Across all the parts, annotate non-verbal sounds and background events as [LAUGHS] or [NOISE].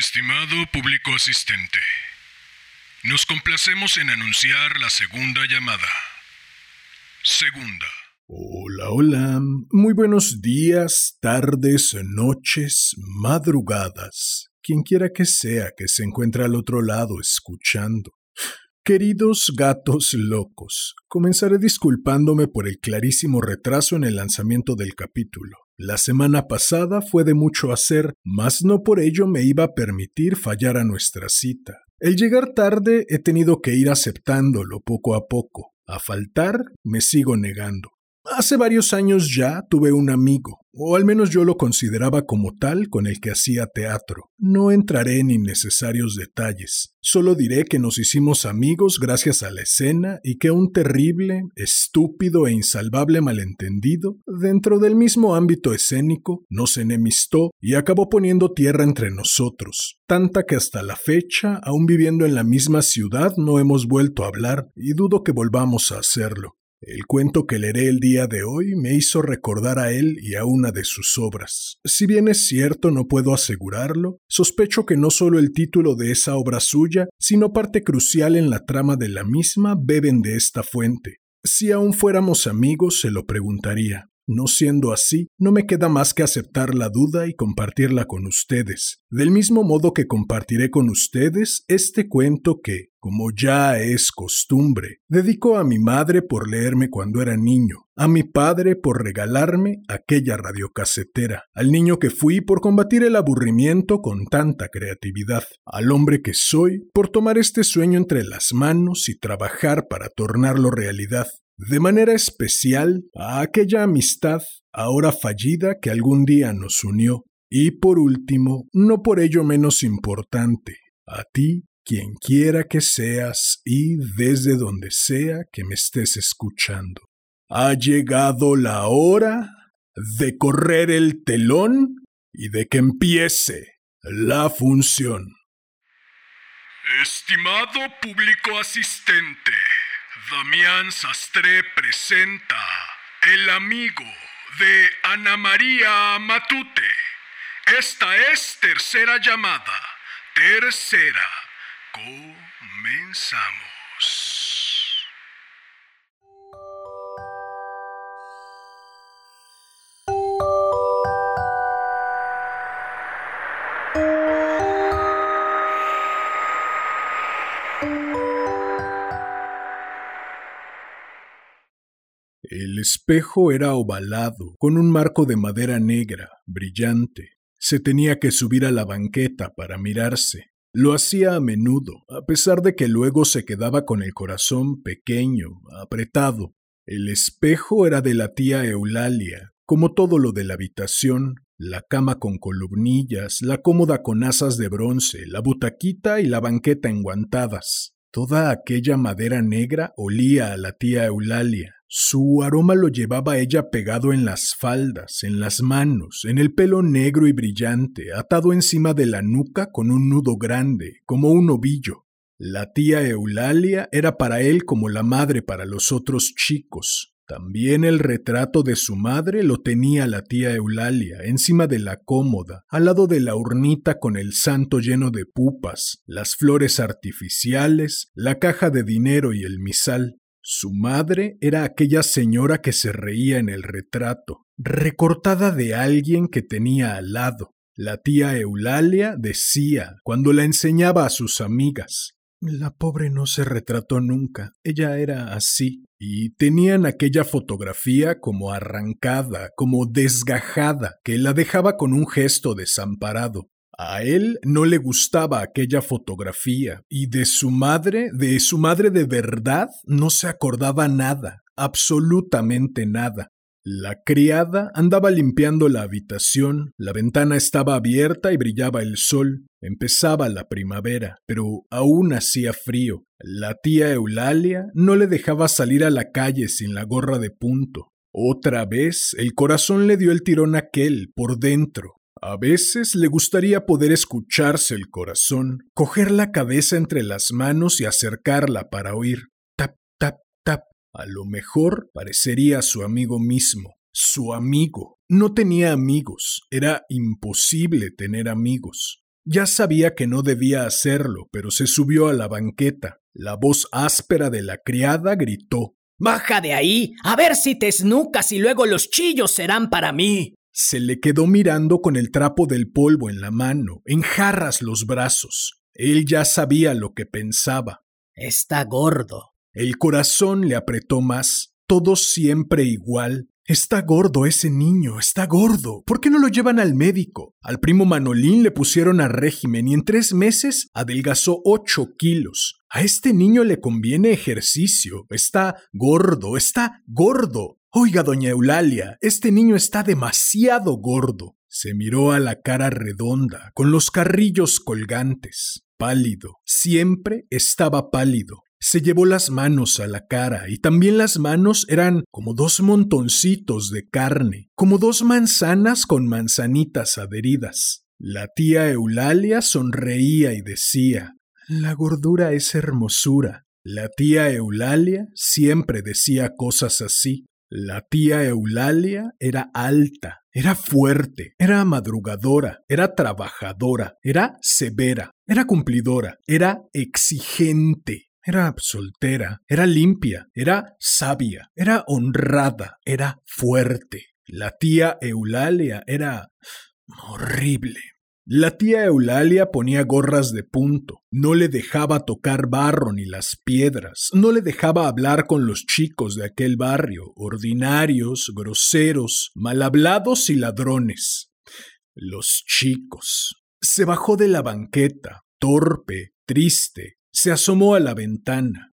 Estimado público asistente, nos complacemos en anunciar la segunda llamada. Segunda. Hola, hola. Muy buenos días, tardes, noches, madrugadas. Quien quiera que sea que se encuentre al otro lado escuchando. Queridos gatos locos, comenzaré disculpándome por el clarísimo retraso en el lanzamiento del capítulo. La semana pasada fue de mucho hacer, mas no por ello me iba a permitir fallar a nuestra cita. El llegar tarde he tenido que ir aceptándolo poco a poco. A faltar me sigo negando. Hace varios años ya tuve un amigo, o al menos yo lo consideraba como tal con el que hacía teatro. No entraré en innecesarios detalles, solo diré que nos hicimos amigos gracias a la escena y que un terrible, estúpido e insalvable malentendido, dentro del mismo ámbito escénico, nos enemistó y acabó poniendo tierra entre nosotros, tanta que hasta la fecha, aún viviendo en la misma ciudad, no hemos vuelto a hablar y dudo que volvamos a hacerlo. El cuento que leeré el día de hoy me hizo recordar a él y a una de sus obras. Si bien es cierto, no puedo asegurarlo, sospecho que no solo el título de esa obra suya, sino parte crucial en la trama de la misma beben de esta fuente. Si aún fuéramos amigos, se lo preguntaría. No siendo así, no me queda más que aceptar la duda y compartirla con ustedes, del mismo modo que compartiré con ustedes este cuento que, como ya es costumbre, dedico a mi madre por leerme cuando era niño, a mi padre por regalarme aquella radiocasetera, al niño que fui por combatir el aburrimiento con tanta creatividad, al hombre que soy por tomar este sueño entre las manos y trabajar para tornarlo realidad, de manera especial a aquella amistad ahora fallida que algún día nos unió, y por último, no por ello menos importante, a ti, quien quiera que seas y desde donde sea que me estés escuchando. Ha llegado la hora de correr el telón y de que empiece la función. Estimado público asistente, Damián Sastre presenta El amigo de Ana María Matute. Esta es tercera llamada. Tercera. Comenzamos. El espejo era ovalado, con un marco de madera negra, brillante. Se tenía que subir a la banqueta para mirarse. Lo hacía a menudo, a pesar de que luego se quedaba con el corazón pequeño, apretado. El espejo era de la tía Eulalia, como todo lo de la habitación, la cama con columnillas, la cómoda con asas de bronce, la butaquita y la banqueta enguantadas. Toda aquella madera negra olía a la tía Eulalia. Su aroma lo llevaba ella pegado en las faldas, en las manos, en el pelo negro y brillante, atado encima de la nuca con un nudo grande, como un ovillo. La tía Eulalia era para él como la madre para los otros chicos. También el retrato de su madre lo tenía la tía Eulalia, encima de la cómoda, al lado de la urnita con el santo lleno de pupas, las flores artificiales, la caja de dinero y el misal. Su madre era aquella señora que se reía en el retrato, recortada de alguien que tenía al lado. La tía Eulalia decía, cuando la enseñaba a sus amigas, la pobre no se retrató nunca, ella era así, y tenían aquella fotografía como arrancada, como desgajada, que la dejaba con un gesto desamparado. A él no le gustaba aquella fotografía y de su madre, de su madre de verdad, no se acordaba nada, absolutamente nada. La criada andaba limpiando la habitación, la ventana estaba abierta y brillaba el sol. Empezaba la primavera, pero aún hacía frío. La tía Eulalia no le dejaba salir a la calle sin la gorra de punto. Otra vez el corazón le dio el tirón aquel por dentro, a veces le gustaría poder escucharse el corazón, coger la cabeza entre las manos y acercarla para oír tap, tap, tap. A lo mejor parecería su amigo mismo. Su amigo. No tenía amigos. Era imposible tener amigos. Ya sabía que no debía hacerlo, pero se subió a la banqueta. La voz áspera de la criada gritó. Baja de ahí, a ver si te esnucas y luego los chillos serán para mí. Se le quedó mirando con el trapo del polvo en la mano, en jarras los brazos. Él ya sabía lo que pensaba. Está gordo. El corazón le apretó más, todo siempre igual, Está gordo ese niño, está gordo. ¿Por qué no lo llevan al médico? Al primo Manolín le pusieron a régimen y en tres meses adelgazó ocho kilos. A este niño le conviene ejercicio. Está gordo, está gordo. Oiga, doña Eulalia, este niño está demasiado gordo. Se miró a la cara redonda, con los carrillos colgantes. Pálido, siempre estaba pálido. Se llevó las manos a la cara y también las manos eran como dos montoncitos de carne, como dos manzanas con manzanitas adheridas. La tía Eulalia sonreía y decía, La gordura es hermosura. La tía Eulalia siempre decía cosas así. La tía Eulalia era alta, era fuerte, era madrugadora, era trabajadora, era severa, era cumplidora, era exigente. Era soltera, era limpia, era sabia, era honrada, era fuerte. La tía Eulalia era horrible. La tía Eulalia ponía gorras de punto, no le dejaba tocar barro ni las piedras, no le dejaba hablar con los chicos de aquel barrio, ordinarios, groseros, mal hablados y ladrones. Los chicos. Se bajó de la banqueta, torpe, triste, se asomó a la ventana.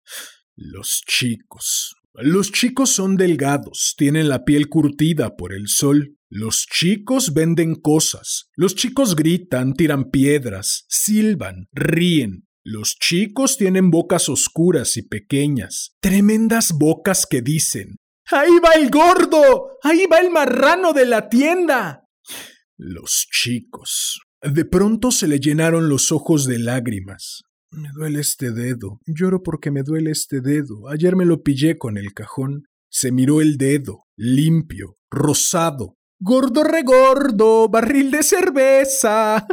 Los chicos. Los chicos son delgados, tienen la piel curtida por el sol. Los chicos venden cosas. Los chicos gritan, tiran piedras, silban, ríen. Los chicos tienen bocas oscuras y pequeñas, tremendas bocas que dicen, ¡Ahí va el gordo! ¡Ahí va el marrano de la tienda! Los chicos. De pronto se le llenaron los ojos de lágrimas. Me duele este dedo. Lloro porque me duele este dedo. Ayer me lo pillé con el cajón. Se miró el dedo, limpio, rosado. Gordo regordo, barril de cerveza.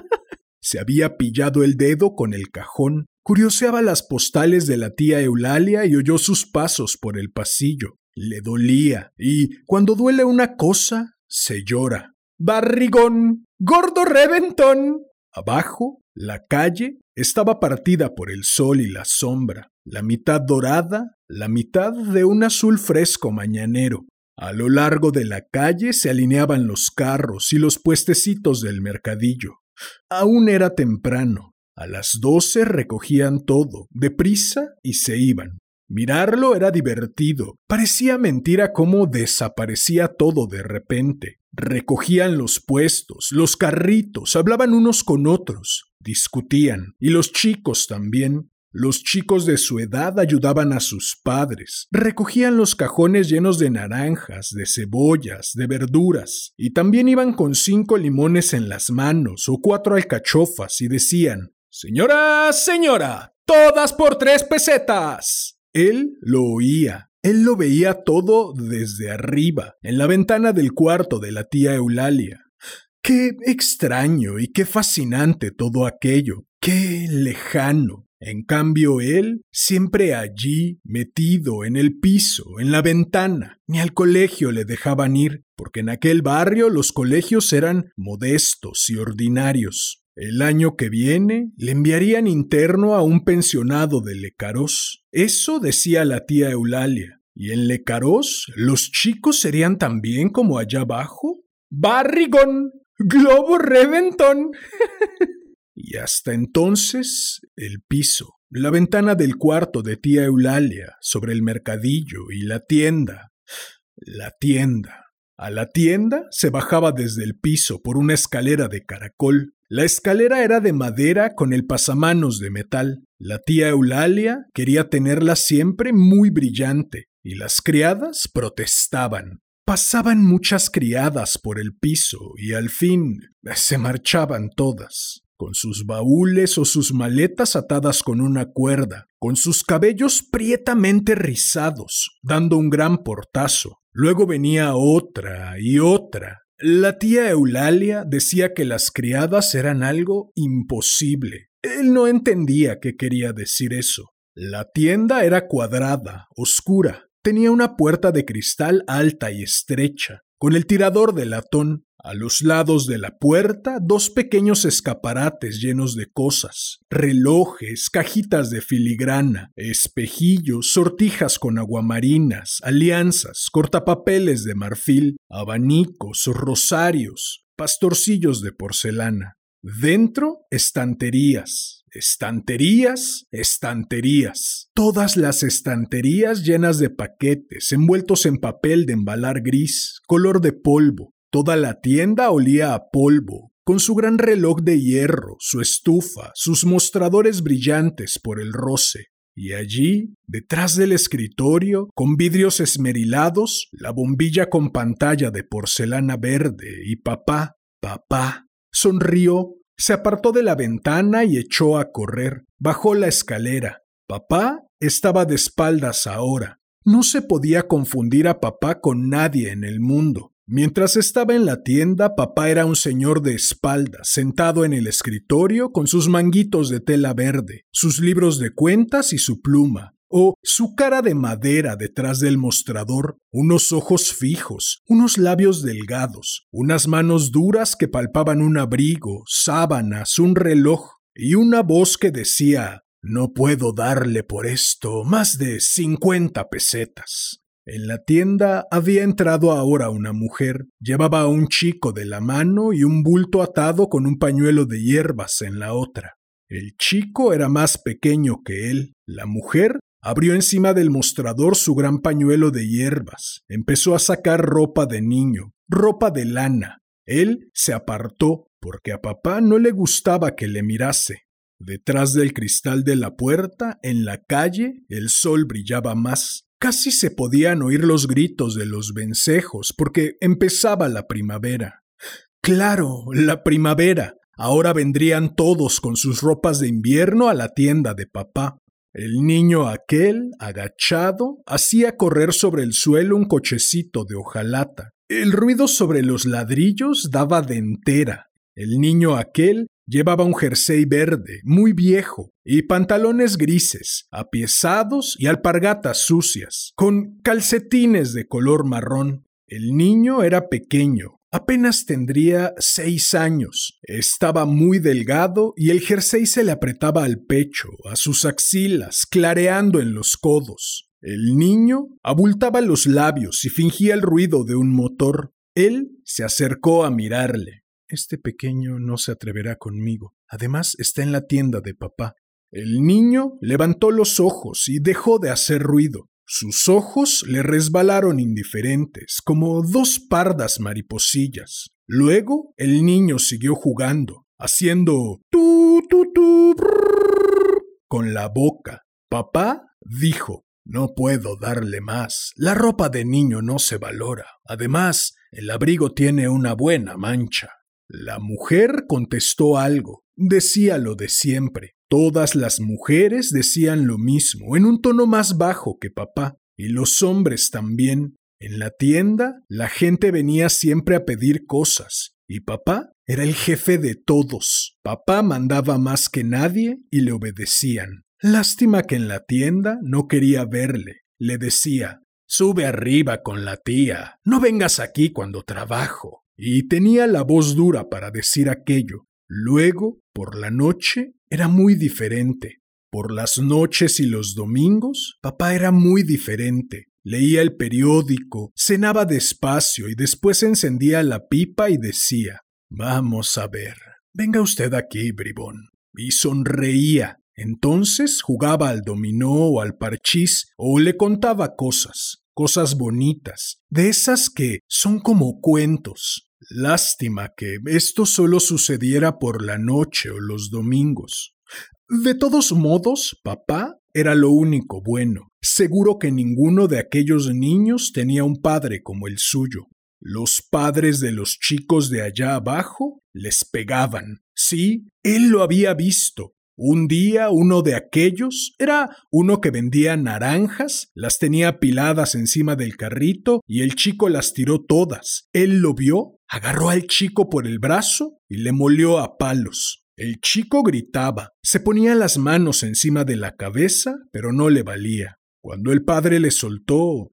Se había pillado el dedo con el cajón. Curioseaba las postales de la tía Eulalia y oyó sus pasos por el pasillo. Le dolía, y cuando duele una cosa, se llora. Barrigón, gordo reventón. Abajo, la calle estaba partida por el sol y la sombra, la mitad dorada, la mitad de un azul fresco mañanero. A lo largo de la calle se alineaban los carros y los puestecitos del mercadillo. Aún era temprano. A las doce recogían todo, deprisa, y se iban. Mirarlo era divertido. Parecía mentira cómo desaparecía todo de repente. Recogían los puestos, los carritos, hablaban unos con otros, discutían, y los chicos también. Los chicos de su edad ayudaban a sus padres, recogían los cajones llenos de naranjas, de cebollas, de verduras, y también iban con cinco limones en las manos o cuatro alcachofas y decían, Señora, señora, todas por tres pesetas. Él lo oía, él lo veía todo desde arriba, en la ventana del cuarto de la tía Eulalia. Qué extraño y qué fascinante todo aquello, qué lejano. En cambio, él, siempre allí, metido en el piso, en la ventana, ni al colegio le dejaban ir, porque en aquel barrio los colegios eran modestos y ordinarios. El año que viene le enviarían interno a un pensionado de Lecaros. Eso decía la tía Eulalia. ¿Y en Lecaros los chicos serían también como allá abajo? Barrigón, globo reventón. [LAUGHS] y hasta entonces el piso, la ventana del cuarto de tía Eulalia, sobre el mercadillo y la tienda. La tienda. A la tienda se bajaba desde el piso por una escalera de caracol. La escalera era de madera con el pasamanos de metal. La tía Eulalia quería tenerla siempre muy brillante, y las criadas protestaban. Pasaban muchas criadas por el piso y al fin se marchaban todas, con sus baúles o sus maletas atadas con una cuerda, con sus cabellos prietamente rizados, dando un gran portazo. Luego venía otra y otra, La tía Eulalia decía que las criadas eran algo imposible. Él no entendía qué quería decir eso. La tienda era cuadrada, oscura, tenía una puerta de cristal alta y estrecha, con el tirador de latón. A los lados de la puerta, dos pequeños escaparates llenos de cosas, relojes, cajitas de filigrana, espejillos, sortijas con aguamarinas, alianzas, cortapapeles de marfil, abanicos, rosarios, pastorcillos de porcelana. Dentro, estanterías, estanterías, estanterías. Todas las estanterías llenas de paquetes, envueltos en papel de embalar gris, color de polvo. Toda la tienda olía a polvo, con su gran reloj de hierro, su estufa, sus mostradores brillantes por el roce. Y allí, detrás del escritorio, con vidrios esmerilados, la bombilla con pantalla de porcelana verde y papá, papá, Sonrió, se apartó de la ventana y echó a correr. Bajó la escalera. Papá estaba de espaldas ahora. No se podía confundir a papá con nadie en el mundo. Mientras estaba en la tienda, papá era un señor de espaldas, sentado en el escritorio con sus manguitos de tela verde, sus libros de cuentas y su pluma o su cara de madera detrás del mostrador, unos ojos fijos, unos labios delgados, unas manos duras que palpaban un abrigo, sábanas, un reloj, y una voz que decía No puedo darle por esto más de cincuenta pesetas. En la tienda había entrado ahora una mujer. Llevaba a un chico de la mano y un bulto atado con un pañuelo de hierbas en la otra. El chico era más pequeño que él. La mujer Abrió encima del mostrador su gran pañuelo de hierbas. Empezó a sacar ropa de niño, ropa de lana. Él se apartó porque a papá no le gustaba que le mirase. Detrás del cristal de la puerta, en la calle, el sol brillaba más. Casi se podían oír los gritos de los vencejos porque empezaba la primavera. Claro, la primavera. Ahora vendrían todos con sus ropas de invierno a la tienda de papá. El niño aquel, agachado, hacía correr sobre el suelo un cochecito de hojalata. El ruido sobre los ladrillos daba de entera. El niño aquel llevaba un jersey verde, muy viejo, y pantalones grises, apiesados y alpargatas sucias, con calcetines de color marrón. El niño era pequeño, Apenas tendría seis años. Estaba muy delgado y el jersey se le apretaba al pecho, a sus axilas, clareando en los codos. El niño abultaba los labios y fingía el ruido de un motor. Él se acercó a mirarle. Este pequeño no se atreverá conmigo. Además, está en la tienda de papá. El niño levantó los ojos y dejó de hacer ruido. Sus ojos le resbalaron indiferentes, como dos pardas mariposillas. Luego el niño siguió jugando, haciendo tu tu tu con la boca. Papá dijo No puedo darle más. La ropa de niño no se valora. Además, el abrigo tiene una buena mancha. La mujer contestó algo. Decía lo de siempre. Todas las mujeres decían lo mismo, en un tono más bajo que papá, y los hombres también. En la tienda la gente venía siempre a pedir cosas, y papá era el jefe de todos. Papá mandaba más que nadie y le obedecían. Lástima que en la tienda no quería verle. Le decía, Sube arriba con la tía, no vengas aquí cuando trabajo. Y tenía la voz dura para decir aquello. Luego, por la noche, era muy diferente. Por las noches y los domingos, papá era muy diferente. Leía el periódico, cenaba despacio y después encendía la pipa y decía Vamos a ver. Venga usted aquí, bribón. Y sonreía. Entonces jugaba al dominó o al parchís o le contaba cosas, cosas bonitas, de esas que son como cuentos. Lástima que esto solo sucediera por la noche o los domingos. De todos modos, papá era lo único bueno. Seguro que ninguno de aquellos niños tenía un padre como el suyo. Los padres de los chicos de allá abajo les pegaban. Sí, él lo había visto. Un día uno de aquellos era uno que vendía naranjas, las tenía apiladas encima del carrito y el chico las tiró todas. Él lo vio, agarró al chico por el brazo y le molió a palos. El chico gritaba, se ponía las manos encima de la cabeza, pero no le valía. Cuando el padre le soltó,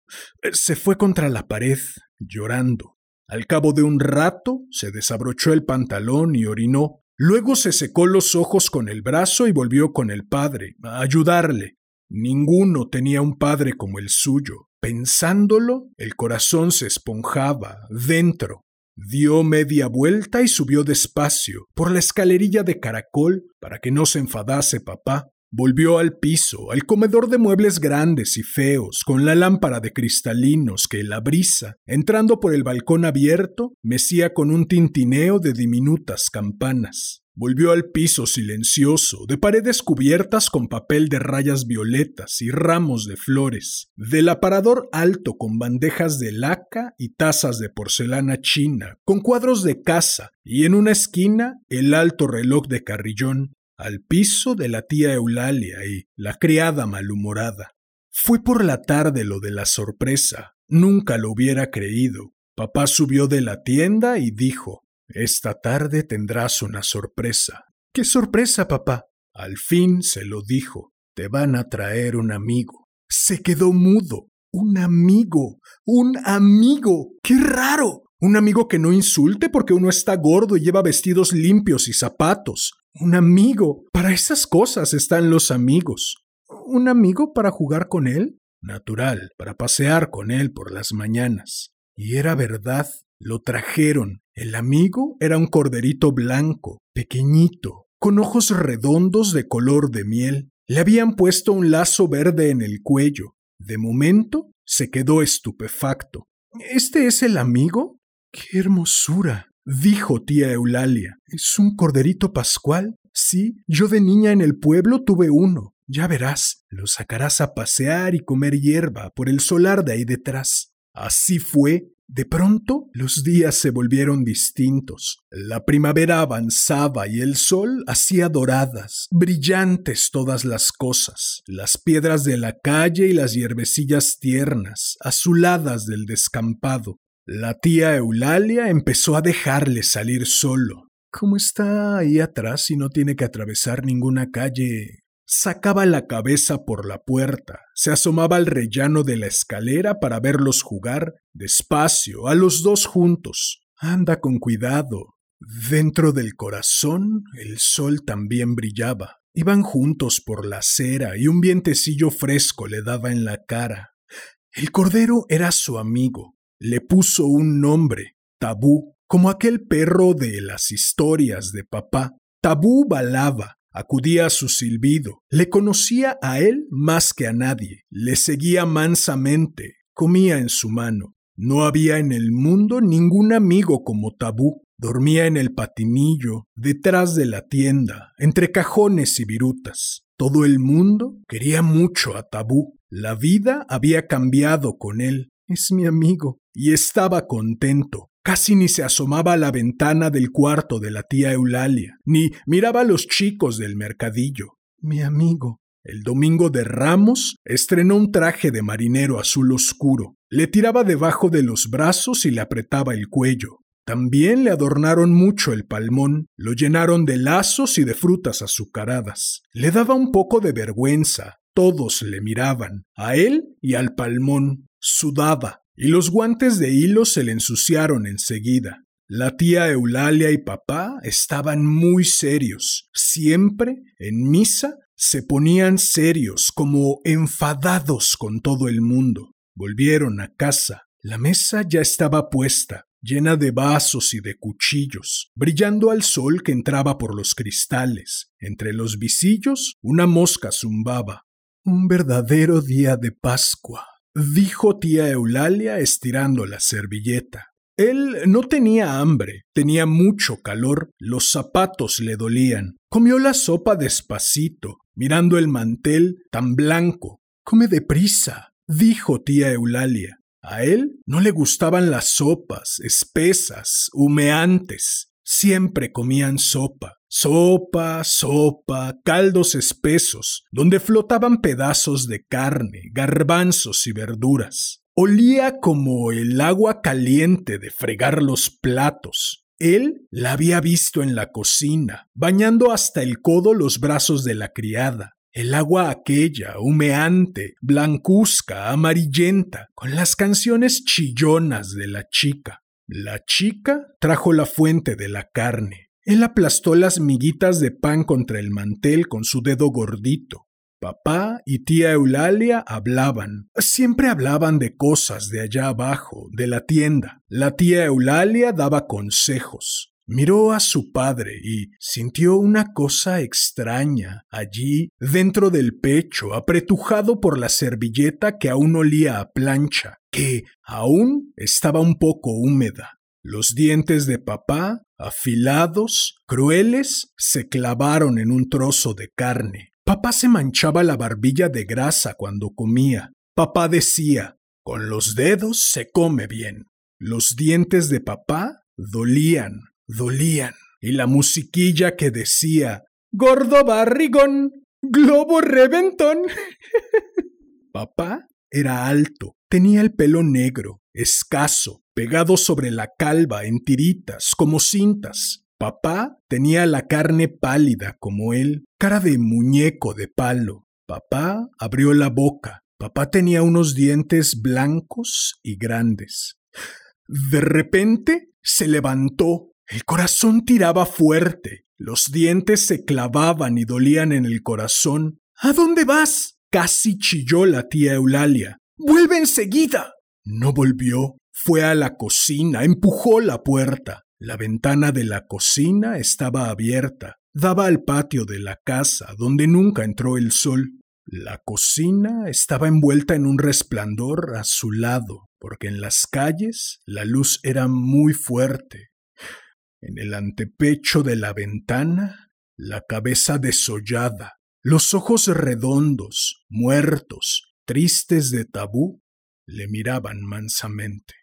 se fue contra la pared, llorando. Al cabo de un rato se desabrochó el pantalón y orinó, Luego se secó los ojos con el brazo y volvió con el padre, a ayudarle. Ninguno tenía un padre como el suyo. Pensándolo, el corazón se esponjaba dentro. Dio media vuelta y subió despacio por la escalerilla de caracol para que no se enfadase papá. Volvió al piso, al comedor de muebles grandes y feos, con la lámpara de cristalinos que la brisa, entrando por el balcón abierto, mecía con un tintineo de diminutas campanas. Volvió al piso silencioso, de paredes cubiertas con papel de rayas violetas y ramos de flores, del aparador alto con bandejas de laca y tazas de porcelana china, con cuadros de casa, y en una esquina el alto reloj de carrillón, al piso de la tía Eulalia y la criada malhumorada. Fue por la tarde lo de la sorpresa. Nunca lo hubiera creído. Papá subió de la tienda y dijo Esta tarde tendrás una sorpresa. ¿Qué sorpresa, papá? Al fin se lo dijo. Te van a traer un amigo. Se quedó mudo. Un amigo. Un amigo. ¡Qué raro! Un amigo que no insulte porque uno está gordo y lleva vestidos limpios y zapatos. Un amigo. Para esas cosas están los amigos. ¿Un amigo para jugar con él? Natural, para pasear con él por las mañanas. Y era verdad, lo trajeron. El amigo era un corderito blanco, pequeñito, con ojos redondos de color de miel. Le habían puesto un lazo verde en el cuello. De momento se quedó estupefacto. ¿Este es el amigo? ¡Qué hermosura! Dijo tía Eulalia. ¿Es un corderito pascual? Sí, yo de niña en el pueblo tuve uno. Ya verás, lo sacarás a pasear y comer hierba por el solar de ahí detrás. Así fue. De pronto los días se volvieron distintos. La primavera avanzaba y el sol hacía doradas, brillantes todas las cosas, las piedras de la calle y las hierbecillas tiernas, azuladas del descampado, la tía Eulalia empezó a dejarle salir solo. ¿Cómo está ahí atrás y no tiene que atravesar ninguna calle? Sacaba la cabeza por la puerta, se asomaba al rellano de la escalera para verlos jugar, despacio, a los dos juntos. Anda con cuidado. Dentro del corazón el sol también brillaba. Iban juntos por la acera y un vientecillo fresco le daba en la cara. El cordero era su amigo, le puso un nombre, Tabú, como aquel perro de las historias de papá. Tabú balaba, acudía a su silbido, le conocía a él más que a nadie, le seguía mansamente, comía en su mano. No había en el mundo ningún amigo como Tabú. Dormía en el patinillo, detrás de la tienda, entre cajones y virutas. Todo el mundo quería mucho a Tabú. La vida había cambiado con él. Es mi amigo, y estaba contento. Casi ni se asomaba a la ventana del cuarto de la tía Eulalia, ni miraba a los chicos del mercadillo. Mi amigo. El domingo de Ramos estrenó un traje de marinero azul oscuro. Le tiraba debajo de los brazos y le apretaba el cuello. También le adornaron mucho el palmón, lo llenaron de lazos y de frutas azucaradas. Le daba un poco de vergüenza. Todos le miraban, a él y al palmón. Sudaba, y los guantes de hilo se le ensuciaron enseguida. La tía Eulalia y papá estaban muy serios. Siempre, en misa, se ponían serios, como enfadados con todo el mundo. Volvieron a casa. La mesa ya estaba puesta, llena de vasos y de cuchillos, brillando al sol que entraba por los cristales. Entre los visillos una mosca zumbaba. Un verdadero día de Pascua dijo tía Eulalia estirando la servilleta. Él no tenía hambre, tenía mucho calor, los zapatos le dolían. Comió la sopa despacito, mirando el mantel tan blanco. Come deprisa, dijo tía Eulalia. A él no le gustaban las sopas, espesas, humeantes. Siempre comían sopa, Sopa, sopa, caldos espesos, donde flotaban pedazos de carne, garbanzos y verduras. Olía como el agua caliente de fregar los platos. Él la había visto en la cocina, bañando hasta el codo los brazos de la criada. El agua aquella, humeante, blancuzca, amarillenta, con las canciones chillonas de la chica. La chica trajo la fuente de la carne. Él aplastó las miguitas de pan contra el mantel con su dedo gordito. Papá y tía Eulalia hablaban. Siempre hablaban de cosas de allá abajo, de la tienda. La tía Eulalia daba consejos. Miró a su padre y sintió una cosa extraña allí dentro del pecho, apretujado por la servilleta que aún olía a plancha, que aún estaba un poco húmeda. Los dientes de papá, afilados, crueles, se clavaron en un trozo de carne. Papá se manchaba la barbilla de grasa cuando comía. Papá decía, con los dedos se come bien. Los dientes de papá dolían, dolían. Y la musiquilla que decía, gordo barrigón, globo reventón. [LAUGHS] papá era alto, tenía el pelo negro, escaso, pegado sobre la calva en tiritas, como cintas. Papá tenía la carne pálida como él, cara de muñeco de palo. Papá abrió la boca. Papá tenía unos dientes blancos y grandes. De repente se levantó. El corazón tiraba fuerte. Los dientes se clavaban y dolían en el corazón. ¿A dónde vas? Casi chilló la tía Eulalia. Vuelve enseguida. No volvió. Fue a la cocina, empujó la puerta. La ventana de la cocina estaba abierta, daba al patio de la casa, donde nunca entró el sol. La cocina estaba envuelta en un resplandor azulado, porque en las calles la luz era muy fuerte. En el antepecho de la ventana, la cabeza desollada, los ojos redondos, muertos, tristes de tabú, le miraban mansamente.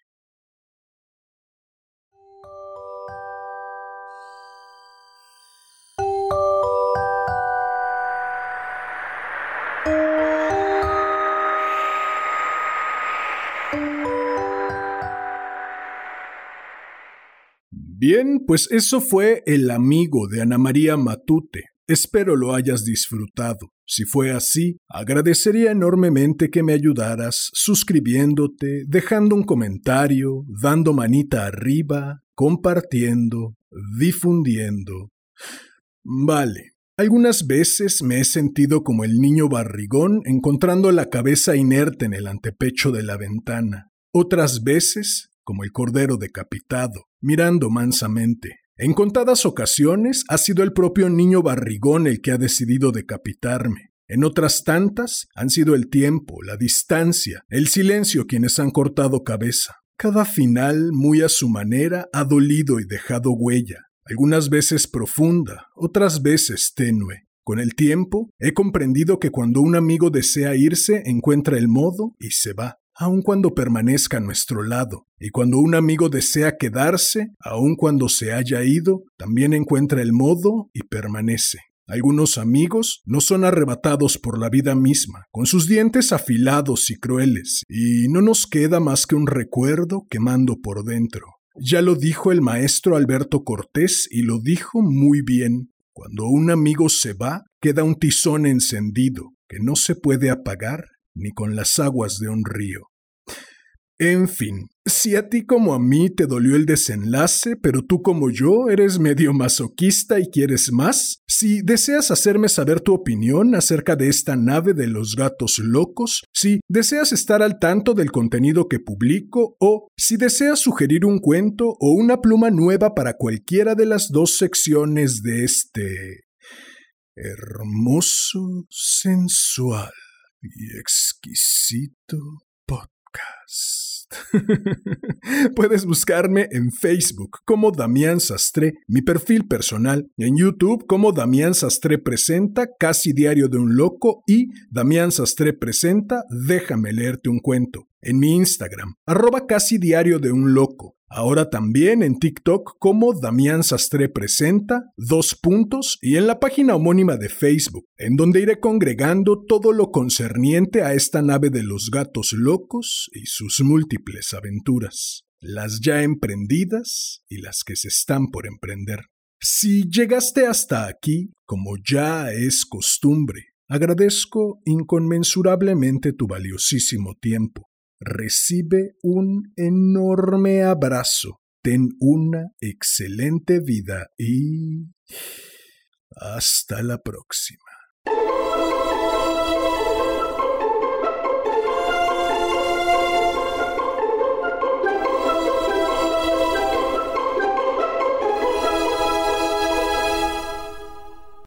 Bien, pues eso fue El amigo de Ana María Matute. Espero lo hayas disfrutado. Si fue así, agradecería enormemente que me ayudaras suscribiéndote, dejando un comentario, dando manita arriba, compartiendo, difundiendo. Vale, algunas veces me he sentido como el niño barrigón encontrando la cabeza inerte en el antepecho de la ventana. Otras veces como el cordero decapitado, mirando mansamente. En contadas ocasiones ha sido el propio niño barrigón el que ha decidido decapitarme. En otras tantas han sido el tiempo, la distancia, el silencio quienes han cortado cabeza. Cada final, muy a su manera, ha dolido y dejado huella, algunas veces profunda, otras veces tenue. Con el tiempo, he comprendido que cuando un amigo desea irse, encuentra el modo y se va aun cuando permanezca a nuestro lado, y cuando un amigo desea quedarse, aun cuando se haya ido, también encuentra el modo y permanece. Algunos amigos no son arrebatados por la vida misma, con sus dientes afilados y crueles, y no nos queda más que un recuerdo quemando por dentro. Ya lo dijo el maestro Alberto Cortés y lo dijo muy bien. Cuando un amigo se va, queda un tizón encendido, que no se puede apagar ni con las aguas de un río. En fin, si a ti como a mí te dolió el desenlace, pero tú como yo eres medio masoquista y quieres más, si deseas hacerme saber tu opinión acerca de esta nave de los gatos locos, si deseas estar al tanto del contenido que publico o si deseas sugerir un cuento o una pluma nueva para cualquiera de las dos secciones de este hermoso, sensual y exquisito podcast. [LAUGHS] Puedes buscarme en Facebook como Damián Sastre, mi perfil personal, en YouTube como Damián Sastre Presenta, Casi Diario de un Loco y Damián Sastre Presenta, Déjame leerte un cuento. En mi Instagram, arroba casi diario de un loco, ahora también en TikTok como Damián Sastre Presenta, dos puntos, y en la página homónima de Facebook, en donde iré congregando todo lo concerniente a esta nave de los gatos locos y sus múltiples aventuras, las ya emprendidas y las que se están por emprender. Si llegaste hasta aquí, como ya es costumbre, agradezco inconmensurablemente tu valiosísimo tiempo. Recibe un enorme abrazo, ten una excelente vida y... hasta la próxima.